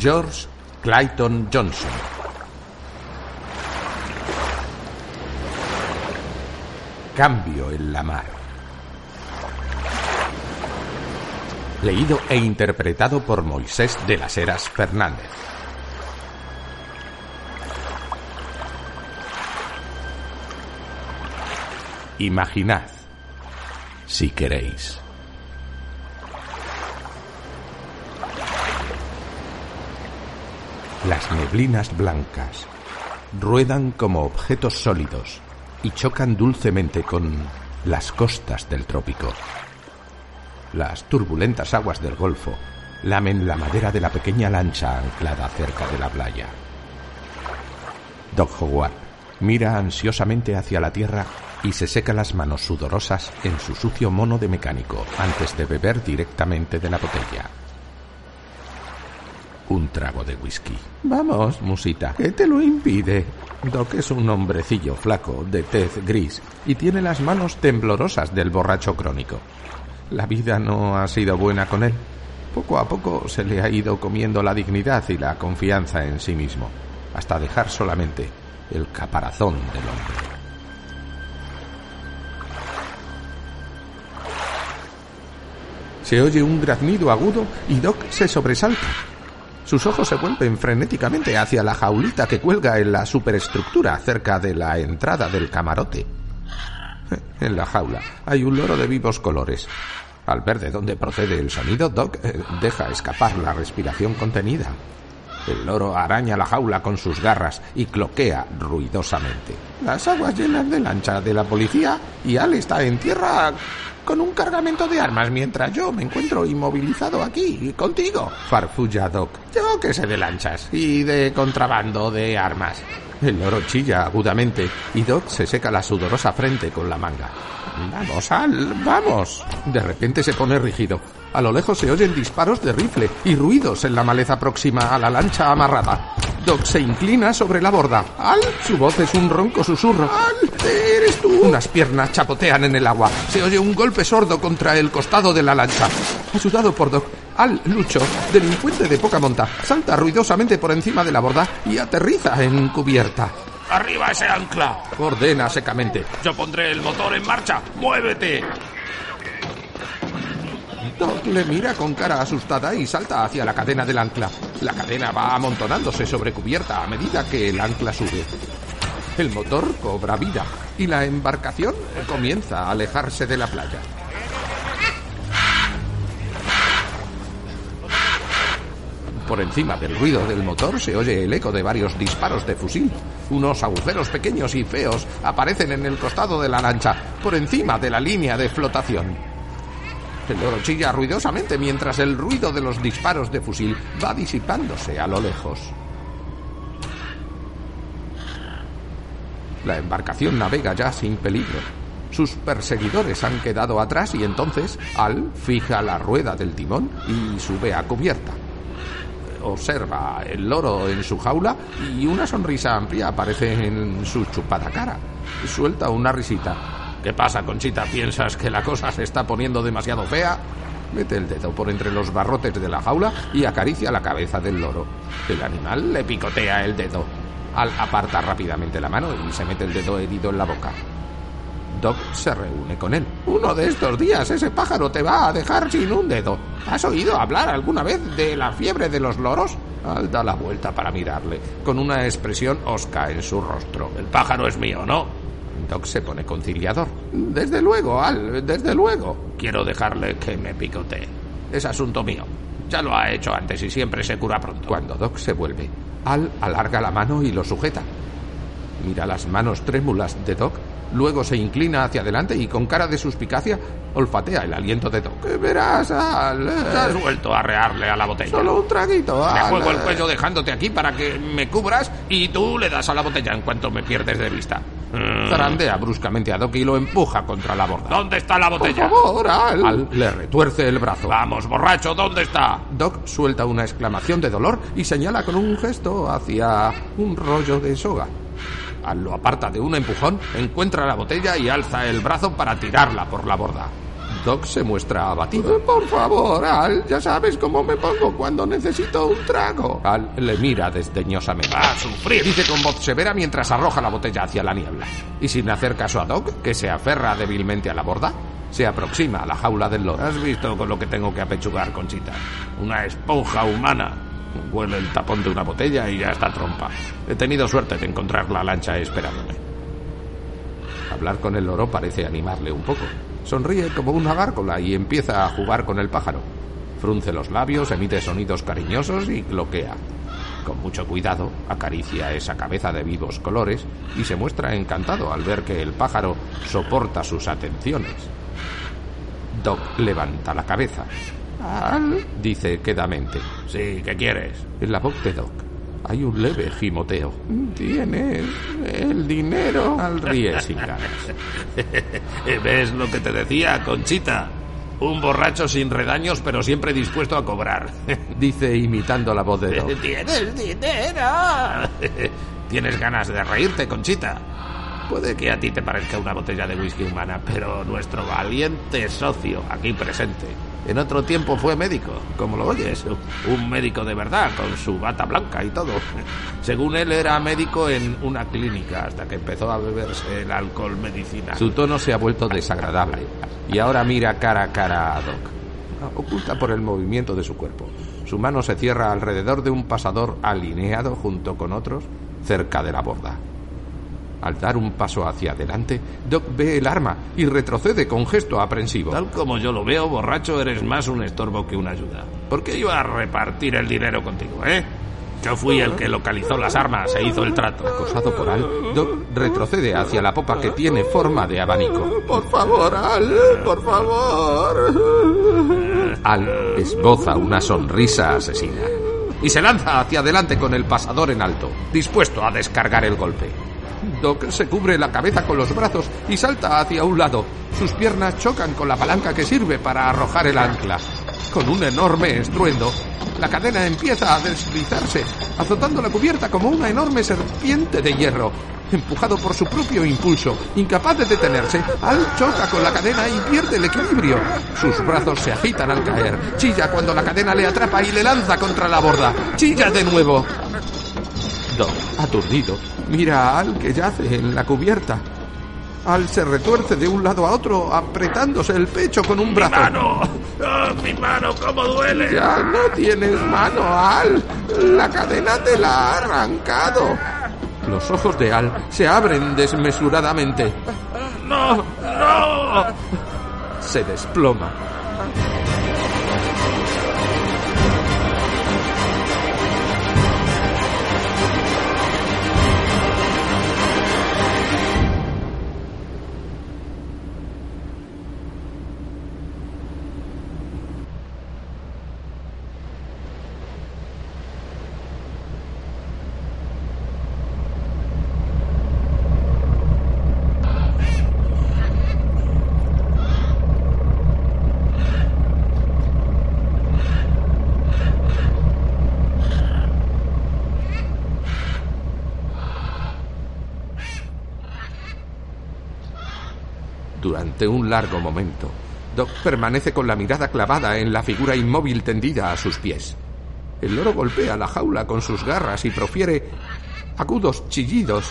George Clayton Johnson. Cambio en la mar. Leído e interpretado por Moisés de las Heras Fernández. Imaginad, si queréis. Las neblinas blancas ruedan como objetos sólidos y chocan dulcemente con las costas del trópico. Las turbulentas aguas del Golfo lamen la madera de la pequeña lancha anclada cerca de la playa. Doc Howard mira ansiosamente hacia la tierra y se seca las manos sudorosas en su sucio mono de mecánico antes de beber directamente de la botella un trago de whisky. Vamos, musita, ¿qué te lo impide? Doc es un hombrecillo flaco, de tez gris, y tiene las manos temblorosas del borracho crónico. La vida no ha sido buena con él. Poco a poco se le ha ido comiendo la dignidad y la confianza en sí mismo, hasta dejar solamente el caparazón del hombre. Se oye un graznido agudo y Doc se sobresalta. Sus ojos se vuelven frenéticamente hacia la jaulita que cuelga en la superestructura cerca de la entrada del camarote. En la jaula hay un loro de vivos colores. Al ver de dónde procede el sonido, Doc eh, deja escapar la respiración contenida. El loro araña la jaula con sus garras y cloquea ruidosamente. Las aguas llenas de lancha de la policía y Al está en tierra con un cargamento de armas mientras yo me encuentro inmovilizado aquí contigo. Farfulla Doc. Yo que sé de lanchas y de contrabando de armas. El loro chilla agudamente y Doc se seca la sudorosa frente con la manga. Vamos, Al, vamos. De repente se pone rígido. A lo lejos se oyen disparos de rifle y ruidos en la maleza próxima a la lancha amarrada. Doc se inclina sobre la borda. ¡Al! Su voz es un ronco susurro. ¡Al! ¿Eres tú? Unas piernas chapotean en el agua. Se oye un golpe sordo contra el costado de la lancha. Ayudado por Doc, Al Lucho, delincuente de poca monta, salta ruidosamente por encima de la borda y aterriza en cubierta. ¡Arriba ese ancla! Ordena secamente. Yo pondré el motor en marcha. ¡Muévete! Doc le mira con cara asustada y salta hacia la cadena del ancla. La cadena va amontonándose sobre cubierta a medida que el ancla sube. El motor cobra vida y la embarcación comienza a alejarse de la playa. Por encima del ruido del motor se oye el eco de varios disparos de fusil. Unos agujeros pequeños y feos aparecen en el costado de la lancha, por encima de la línea de flotación. El loro chilla ruidosamente mientras el ruido de los disparos de fusil va disipándose a lo lejos. La embarcación navega ya sin peligro. Sus perseguidores han quedado atrás y entonces Al fija la rueda del timón y sube a cubierta. Observa el loro en su jaula y una sonrisa amplia aparece en su chupada cara. Suelta una risita. ¿Qué pasa, Conchita? ¿Piensas que la cosa se está poniendo demasiado fea? Mete el dedo por entre los barrotes de la jaula y acaricia la cabeza del loro. El animal le picotea el dedo. Al aparta rápidamente la mano y se mete el dedo herido en la boca. Doc se reúne con él. Uno de estos días ese pájaro te va a dejar sin un dedo. ¿Has oído hablar alguna vez de la fiebre de los loros? Al da la vuelta para mirarle, con una expresión osca en su rostro. El pájaro es mío, ¿no? Doc se pone conciliador. Desde luego, Al, desde luego. Quiero dejarle que me picotee. Es asunto mío. Ya lo ha hecho antes y siempre se cura pronto. Cuando Doc se vuelve, Al alarga la mano y lo sujeta. Mira las manos trémulas de Doc, luego se inclina hacia adelante y con cara de suspicacia olfatea el aliento de Doc. ¿Qué verás, Al? Te has vuelto a rearle a la botella. Solo un traguito, Al. Me juego el cuello dejándote aquí para que me cubras y tú le das a la botella en cuanto me pierdes de vista. Mm. Zarandea bruscamente a Doc y lo empuja contra la borda. ¿Dónde está la Por botella? favor, Al. Al le retuerce el brazo. Vamos, borracho, ¿dónde está? Doc suelta una exclamación de dolor y señala con un gesto hacia un rollo de soga. Al lo aparta de un empujón, encuentra la botella y alza el brazo para tirarla por la borda. Doc se muestra abatido. Por favor, Al, ya sabes cómo me pongo cuando necesito un trago. Al le mira desdeñosamente. Va a sufrir. Dice con voz severa mientras arroja la botella hacia la niebla. Y sin hacer caso a Doc, que se aferra débilmente a la borda, se aproxima a la jaula del loro. ¿Has visto con lo que tengo que apechugar, Conchita? Una esponja humana. Huele el tapón de una botella y ya está trompa. He tenido suerte de encontrar la lancha esperándome. Hablar con el loro parece animarle un poco. Sonríe como una gárgola y empieza a jugar con el pájaro. Frunce los labios, emite sonidos cariñosos y cloquea. Con mucho cuidado, acaricia esa cabeza de vivos colores y se muestra encantado al ver que el pájaro soporta sus atenciones. Doc levanta la cabeza. Al, dice quedamente. Sí, ¿qué quieres? En la voz de Doc hay un leve gimoteo. ¿Tienes el dinero? Al ríe sin ganas. ¿Ves lo que te decía, Conchita? Un borracho sin redaños, pero siempre dispuesto a cobrar. Dice imitando la voz de Doc. ¿Tienes dinero? ¿Tienes ganas de reírte, Conchita? Puede que a ti te parezca una botella de whisky humana, pero nuestro valiente socio aquí presente en otro tiempo fue médico, como lo oyes, un médico de verdad, con su bata blanca y todo. Según él era médico en una clínica hasta que empezó a beberse el alcohol medicinal. Su tono se ha vuelto desagradable y ahora mira cara a cara a Doc. Oculta por el movimiento de su cuerpo. Su mano se cierra alrededor de un pasador alineado junto con otros cerca de la borda. Al dar un paso hacia adelante, Doc ve el arma y retrocede con gesto aprensivo. Tal como yo lo veo, borracho, eres más un estorbo que una ayuda. ¿Por qué iba a repartir el dinero contigo, eh? Yo fui el que localizó las armas e hizo el trato. Acosado por Al, Doc retrocede hacia la popa que tiene forma de abanico. Por favor, Al, por favor. Al esboza una sonrisa asesina y se lanza hacia adelante con el pasador en alto, dispuesto a descargar el golpe. Doc se cubre la cabeza con los brazos y salta hacia un lado. Sus piernas chocan con la palanca que sirve para arrojar el ancla. Con un enorme estruendo, la cadena empieza a deslizarse, azotando la cubierta como una enorme serpiente de hierro. Empujado por su propio impulso, incapaz de detenerse, Al choca con la cadena y pierde el equilibrio. Sus brazos se agitan al caer. Chilla cuando la cadena le atrapa y le lanza contra la borda. Chilla de nuevo. Doc, aturdido, mira a Al que yace en la cubierta. Al se retuerce de un lado a otro, apretándose el pecho con un brazo. ¡Mano! ¡Oh, mi mano, cómo duele! Ya no tienes mano, Al. La cadena te la ha arrancado. Los ojos de Al se abren desmesuradamente. ¡No! ¡No! Se desploma. Un largo momento, Doc permanece con la mirada clavada en la figura inmóvil tendida a sus pies. El loro golpea la jaula con sus garras y profiere agudos chillidos.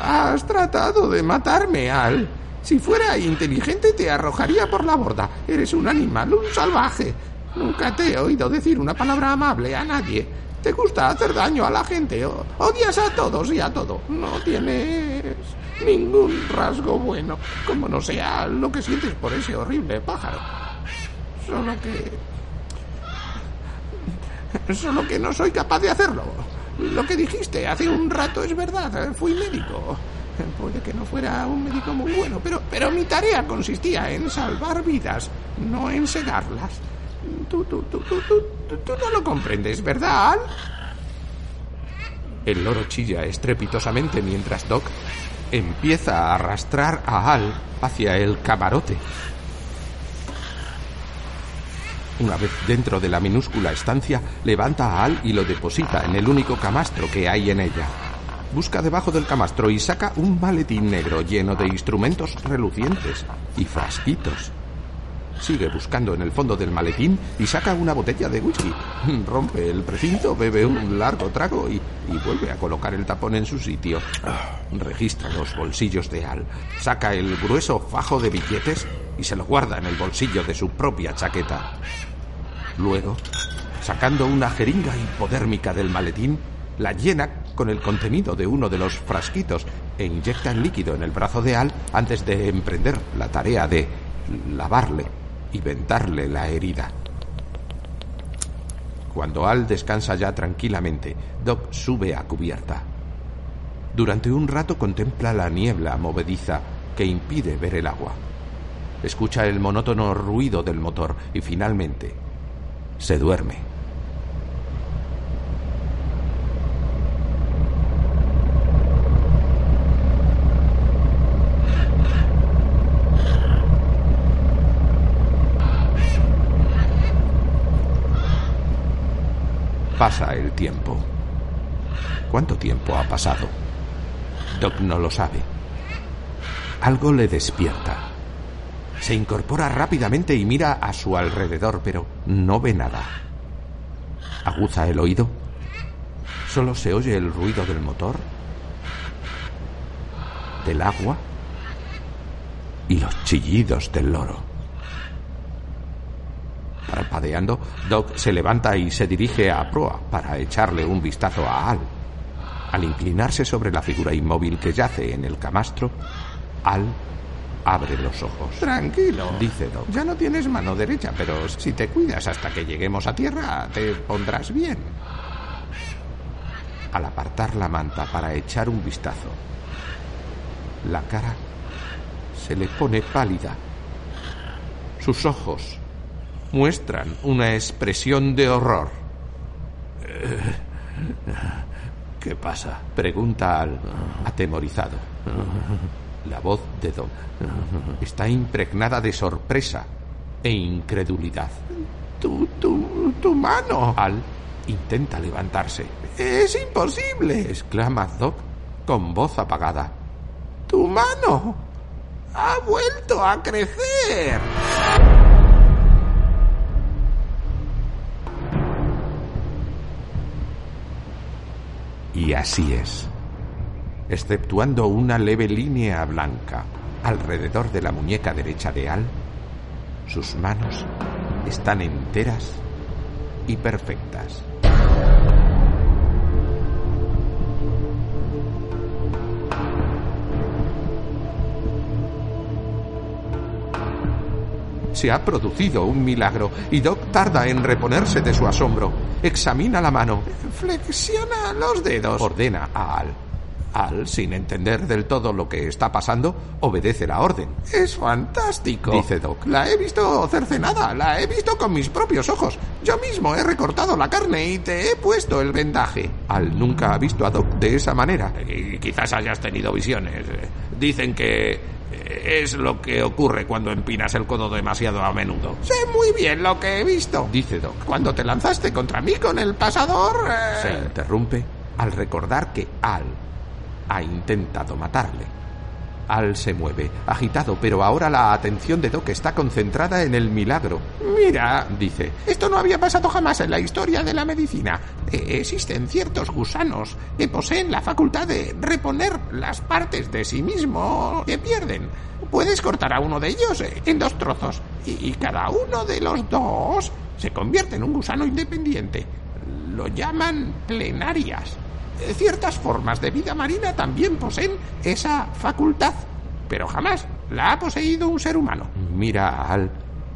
Has tratado de matarme, Al. Si fuera inteligente te arrojaría por la borda. Eres un animal, un salvaje. Nunca te he oído decir una palabra amable a nadie. Te gusta hacer daño a la gente. Odias a todos y a todo. No tienes ningún rasgo bueno. Como no sea lo que sientes por ese horrible pájaro. Solo que Solo que no soy capaz de hacerlo. Lo que dijiste hace un rato es verdad. Fui médico. Puede que no fuera un médico muy bueno, pero, pero mi tarea consistía en salvar vidas, no en segarlas. Tú, tú, tú, tú, no lo comprendes, ¿verdad? El loro chilla estrepitosamente mientras Doc empieza a arrastrar a Al hacia el camarote. Una vez dentro de la minúscula estancia, levanta a Al y lo deposita en el único camastro que hay en ella. Busca debajo del camastro y saca un maletín negro lleno de instrumentos relucientes y frasquitos. Sigue buscando en el fondo del maletín y saca una botella de whisky. Rompe el precinto, bebe un largo trago y, vuelve a colocar el tapón en su sitio. Registra los bolsillos de Al, saca el grueso fajo de billetes y se lo guarda en el bolsillo de su propia chaqueta. Luego, sacando una jeringa hipodérmica del maletín, la llena con el contenido de uno de los frasquitos e inyecta el líquido en el brazo de Al antes de emprender la tarea de lavarle y vendarle la herida. Cuando Al descansa ya tranquilamente, Doc sube a cubierta. Durante un rato contempla la niebla movediza que impide ver el agua. Escucha el monótono ruido del motor y finalmente se duerme. Pasa el tiempo. ¿Cuánto tiempo ha pasado? Doc no lo sabe. Algo le despierta. Se incorpora rápidamente y mira a su alrededor, pero no ve nada. Aguza el oído. Solo se oye el ruido del motor, del agua y los chillidos del loro. Parpadeando, Doc se levanta y se dirige a proa para echarle un vistazo a Al. Al inclinarse sobre la figura inmóvil que yace en el camastro, Al abre los ojos. Tranquilo, Dice Doc. Ya no tienes mano derecha, pero si te cuidas hasta que lleguemos a tierra, te pondrás bien. Al apartar la manta para echar un vistazo, la cara se le pone pálida. Sus ojos muestran una expresión de horror. ¿Qué pasa? Pregunta Al, atemorizado. La voz de Doc está impregnada de sorpresa e incredulidad. Tu, tu, tu mano. Al intenta levantarse. Es imposible. Exclama Doc con voz apagada. Tu mano ha vuelto a crecer. Y así es. Exceptuando una leve línea blanca alrededor de la muñeca derecha de Al, sus manos están enteras y perfectas. Se ha producido un milagro y Doc tarda en reponerse de su asombro. Examina la mano. Flexiona los dedos. Ordena a Al. Al, sin entender del todo lo que está pasando, obedece la orden. Es fantástico. Dice Doc. La he visto cercenada, la he visto con mis propios ojos. Yo mismo he recortado la carne y te he puesto el vendaje. Al nunca ha visto a Doc de esa manera. Y quizás hayas tenido visiones. Dicen que es lo que ocurre cuando empinas el codo demasiado a menudo. Sé muy bien lo que he visto. Dice Doc. Cuando te lanzaste contra mí con el pasador... eh, Se interrumpe al recordar que Al ha intentado matarle. Al se mueve, agitado, pero ahora la atención de Doc está concentrada en el milagro. Mira, Dice, Esto no había pasado jamás en la historia de la medicina. Eh, existen ciertos gusanos que poseen la facultad de reponer las partes de sí mismo que pierden. Puedes cortar a uno de ellos eh, en dos trozos y cada uno de los dos se convierte en un gusano independiente. Lo llaman plenarias. Eh, Ciertas formas de vida marina también poseen esa facultad, pero jamás la ha poseído un ser humano. mira Al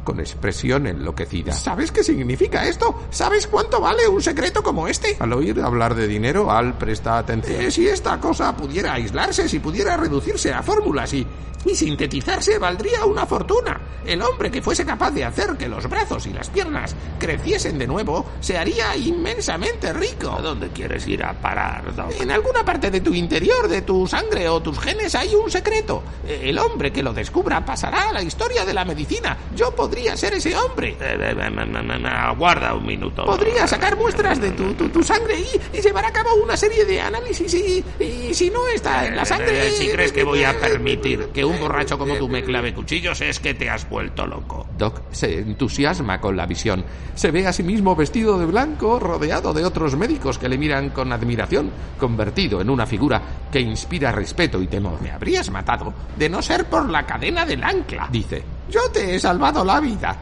con expresión enloquecida. ¿Sabes qué significa esto? ¿Sabes cuánto vale un secreto como este? Al oír hablar de dinero, Al presta atención. Eh, si esta cosa pudiera aislarse, si pudiera reducirse a fórmulas y, y sintetizarse, valdría una fortuna. El hombre que fuese capaz de hacer que los brazos y las piernas creciesen de nuevo se haría inmensamente rico. ¿A dónde quieres ir a parar, Doc? En alguna parte de tu interior, de tu sangre o tus genes hay un secreto. El hombre que lo descubra pasará a la historia de la medicina. Yo podría ser ese hombre. Eh, eh, eh, Aguarda un minuto. Podría sacar muestras de tu, tu, tu sangre y, y llevar a cabo una serie de análisis y, y si no está en la sangre... Si crees que voy a permitir que un borracho como tú me clave cuchillos, es que te has vuelto loco. Doc se entusiasma con la visión. Se ve a sí mismo vestido de blanco, rodeado de otros médicos que le miran con admiración, convertido en una figura que inspira respeto y temor. Me habrías matado de no ser por la cadena del ancla. Dice, Yo te he salvado la vida.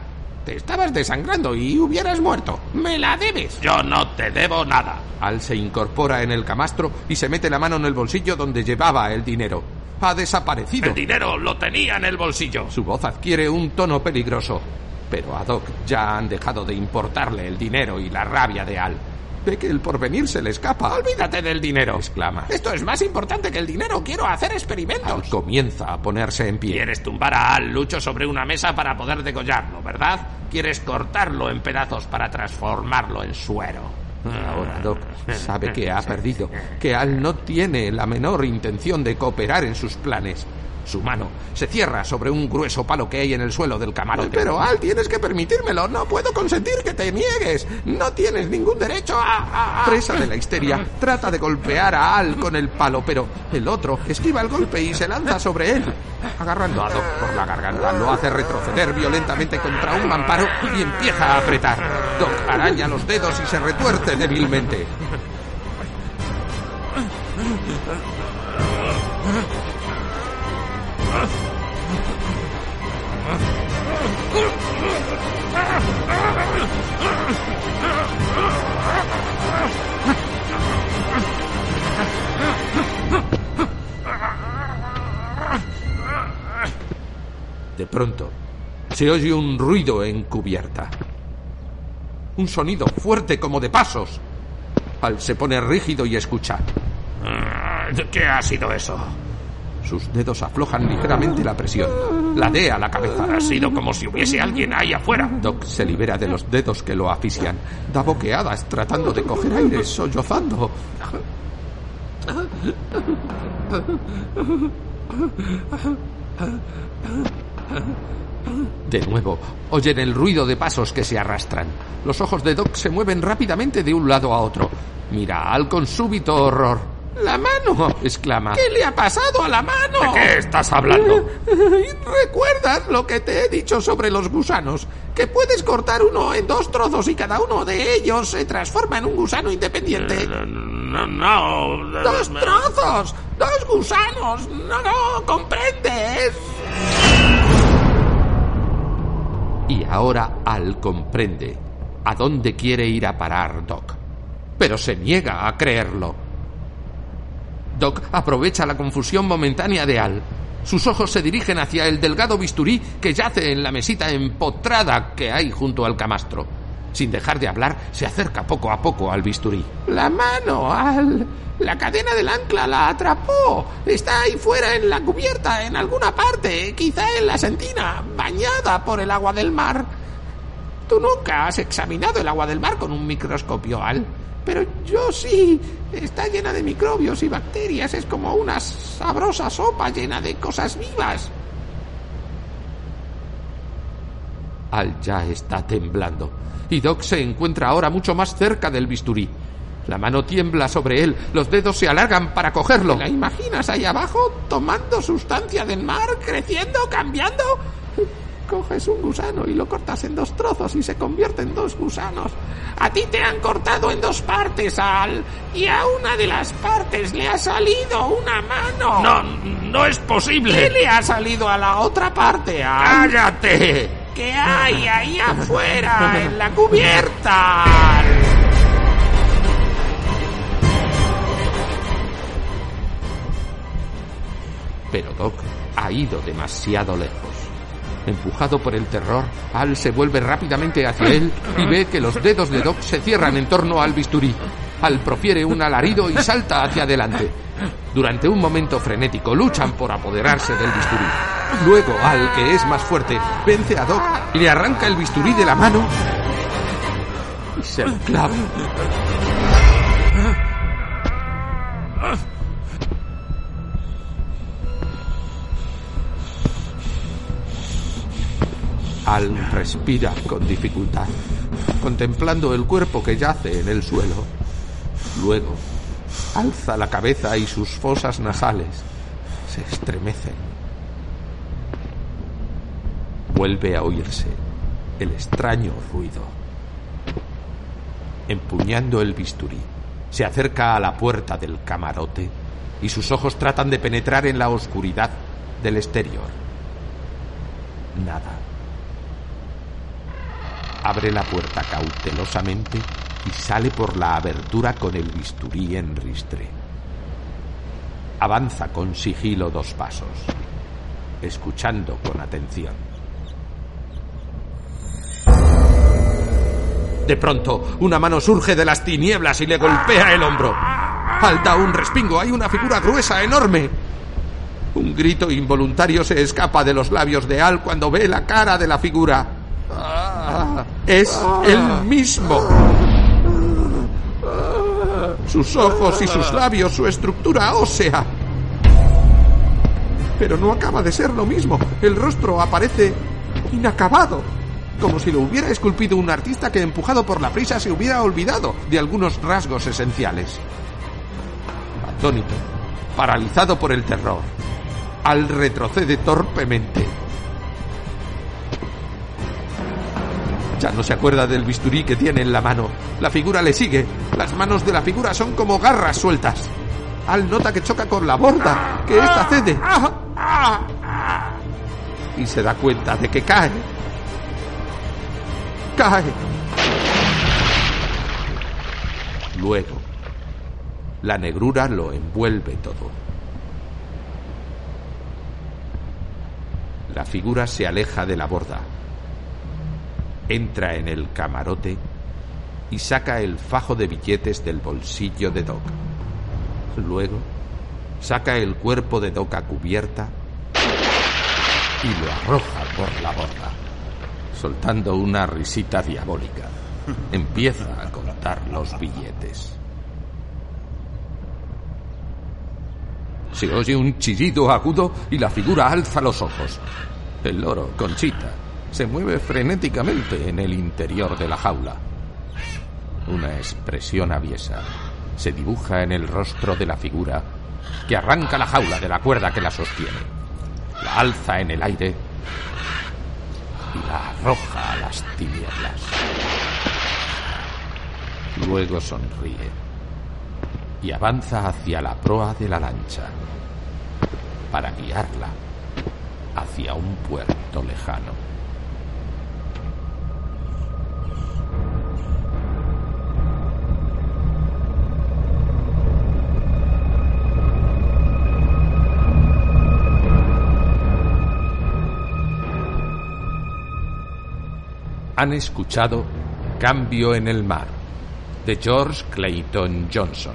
Te estabas desangrando y hubieras muerto. Me la debes. Yo no te debo nada. Al se incorpora en el camastro y se mete la mano en el bolsillo donde llevaba el dinero. Ha desaparecido. El dinero lo tenía en el bolsillo. Su voz adquiere un tono peligroso. Pero a Doc ya han dejado de importarle el dinero y la rabia de Al. Ve que el porvenir se le escapa. Olvídate del dinero. exclama. Esto es más importante que el dinero. Quiero hacer Al experimentos. comienza a ponerse en pie. Quieres tumbar a Al Lucho sobre una mesa para poder degollarlo, ¿verdad? Quieres cortarlo en pedazos para transformarlo en suero. Ahora Doc sabe que ha perdido, que Al no tiene la menor intención de cooperar en sus planes. Su mano se cierra sobre un grueso palo que hay en el suelo del camarote. Pero Al, tienes que permitírmelo. No puedo consentir que te niegues. No tienes ningún derecho a... a- a- Presa de la histeria, trata de golpear a Al con el palo, pero el otro esquiva el golpe y se lanza sobre él. Agarrando a Doc por la garganta, lo hace retroceder violentamente contra un mamparo y empieza a apretar. Doc araña los dedos y se retuerce débilmente. De pronto, se oye un ruido en cubierta. Un sonido fuerte como de pasos. Al se pone rígido y escucha. Ah, ¿Qué ha sido eso? Sus dedos aflojan ligeramente la presión. Ladea la cabeza. Ha sido como si hubiese alguien ahí afuera. Doc se libera de los dedos que lo asfixian. Da boqueadas tratando de coger aire, sollozando. De nuevo, oyen el ruido de pasos que se arrastran. Los ojos de Doc se mueven rápidamente de un lado a otro. Mira a Al con súbito horror. ¡La mano! exclama. ¿Qué le ha pasado a la mano? ¿De qué estás hablando? ¿Recuerdas lo que te he dicho sobre los gusanos? Que puedes cortar uno en dos trozos y cada uno de ellos se transforma en un gusano independiente. No, no. ¡Dos trozos! ¡Dos gusanos! ¡No, no! ¿Comprendes? Y ahora Al comprende a dónde quiere ir a parar Doc. Pero se niega a creerlo. Doc aprovecha la confusión momentánea de Al. Sus ojos se dirigen hacia el delgado bisturí que yace en la mesita empotrada que hay junto al camastro. Sin dejar de hablar, se acerca poco a poco al bisturí. La mano, Al. La cadena del ancla la atrapó. Está ahí fuera en la cubierta, en alguna parte, quizá en la sentina, bañada por el agua del mar. Tú nunca has examinado el agua del mar con un microscopio, Al. Pero yo sí. Está llena de microbios y bacterias. Es como una sabrosa sopa llena de cosas vivas. Al ya está temblando. Y Doc se encuentra ahora mucho más cerca del bisturí. La mano tiembla sobre él, los dedos se alargan para cogerlo. ¿La imaginas ahí abajo, tomando sustancia del mar, creciendo, cambiando? Coges un gusano y lo cortas en dos trozos y se convierte en dos gusanos. A ti te han cortado en dos partes, Al. Y a una de las partes le ha salido una mano. No, no es ¿Qué posible. le ha salido a la otra parte, Al? ¡Cállate! ¿Qué hay ahí afuera, en la cubierta? Al? Pero Doc ha ido demasiado lejos. Empujado por el terror, Al se vuelve rápidamente hacia él y ve que los dedos de Doc se cierran en torno al bisturí. Al profiere un alarido y salta hacia adelante. Durante un momento frenético luchan por apoderarse del bisturí. Luego Al, que es más fuerte, vence a Doc, le arranca el bisturí de la mano y se lo clava. Al respira con dificultad, contemplando el cuerpo que yace en el suelo. Luego, alza la cabeza y sus fosas nasales se estremecen. Vuelve a oírse el extraño ruido. Empuñando el bisturí, se acerca a la puerta del camarote y sus ojos tratan de penetrar en la oscuridad del exterior. Nada. Abre la puerta cautelosamente y sale por la abertura con el bisturí en ristre. Avanza con sigilo dos pasos, escuchando con atención. De pronto, una mano surge de las tinieblas y le golpea el hombro. Falta un respingo, hay una figura gruesa, enorme. Un grito involuntario se escapa de los labios de Al cuando ve la cara de la figura. Es el mismo. Sus ojos y sus labios, su estructura ósea. Pero no acaba de ser lo mismo. El rostro aparece inacabado. Como si lo hubiera esculpido un artista que empujado por la prisa se hubiera olvidado de algunos rasgos esenciales. Atónito, paralizado por el terror, Al retrocede torpemente. No se acuerda del bisturí que tiene en la mano. La figura le sigue. Las manos de la figura son como garras sueltas. Al nota que choca con la borda, que ésta cede. Y se da cuenta de que cae. Cae. Luego, la negrura lo envuelve todo. La figura se aleja de la borda entra en el camarote y saca el fajo de billetes del bolsillo de Doc. Luego, saca el cuerpo de Doc a cubierta y lo arroja por la borda, soltando una risita diabólica. Empieza a contar los billetes. Se oye un chillido agudo y la figura alza los ojos. El loro, Conchita, se mueve frenéticamente en el interior de la jaula. Una expresión aviesa se dibuja en el rostro de la figura que arranca la jaula de la cuerda que la sostiene, la alza en el aire y la arroja a las tinieblas. Luego sonríe y avanza hacia la proa de la lancha para guiarla hacia un puerto lejano. Han escuchado Cambio en el mar de George Clayton Johnson.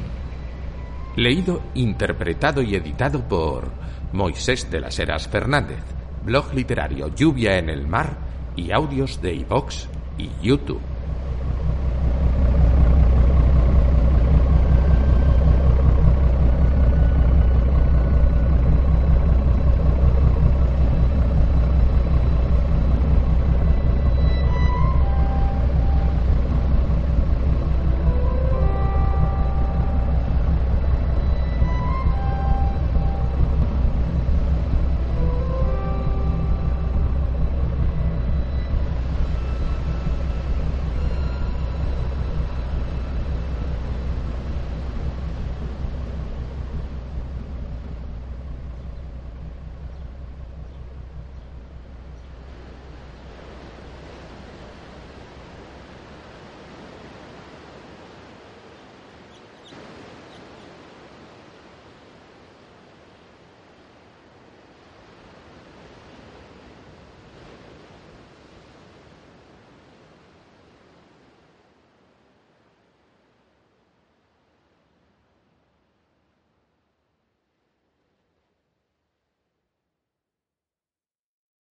Leído, interpretado y editado por Moisés de las Heras Fernández, blog literario Lluvia en el mar y audios de iVox y YouTube.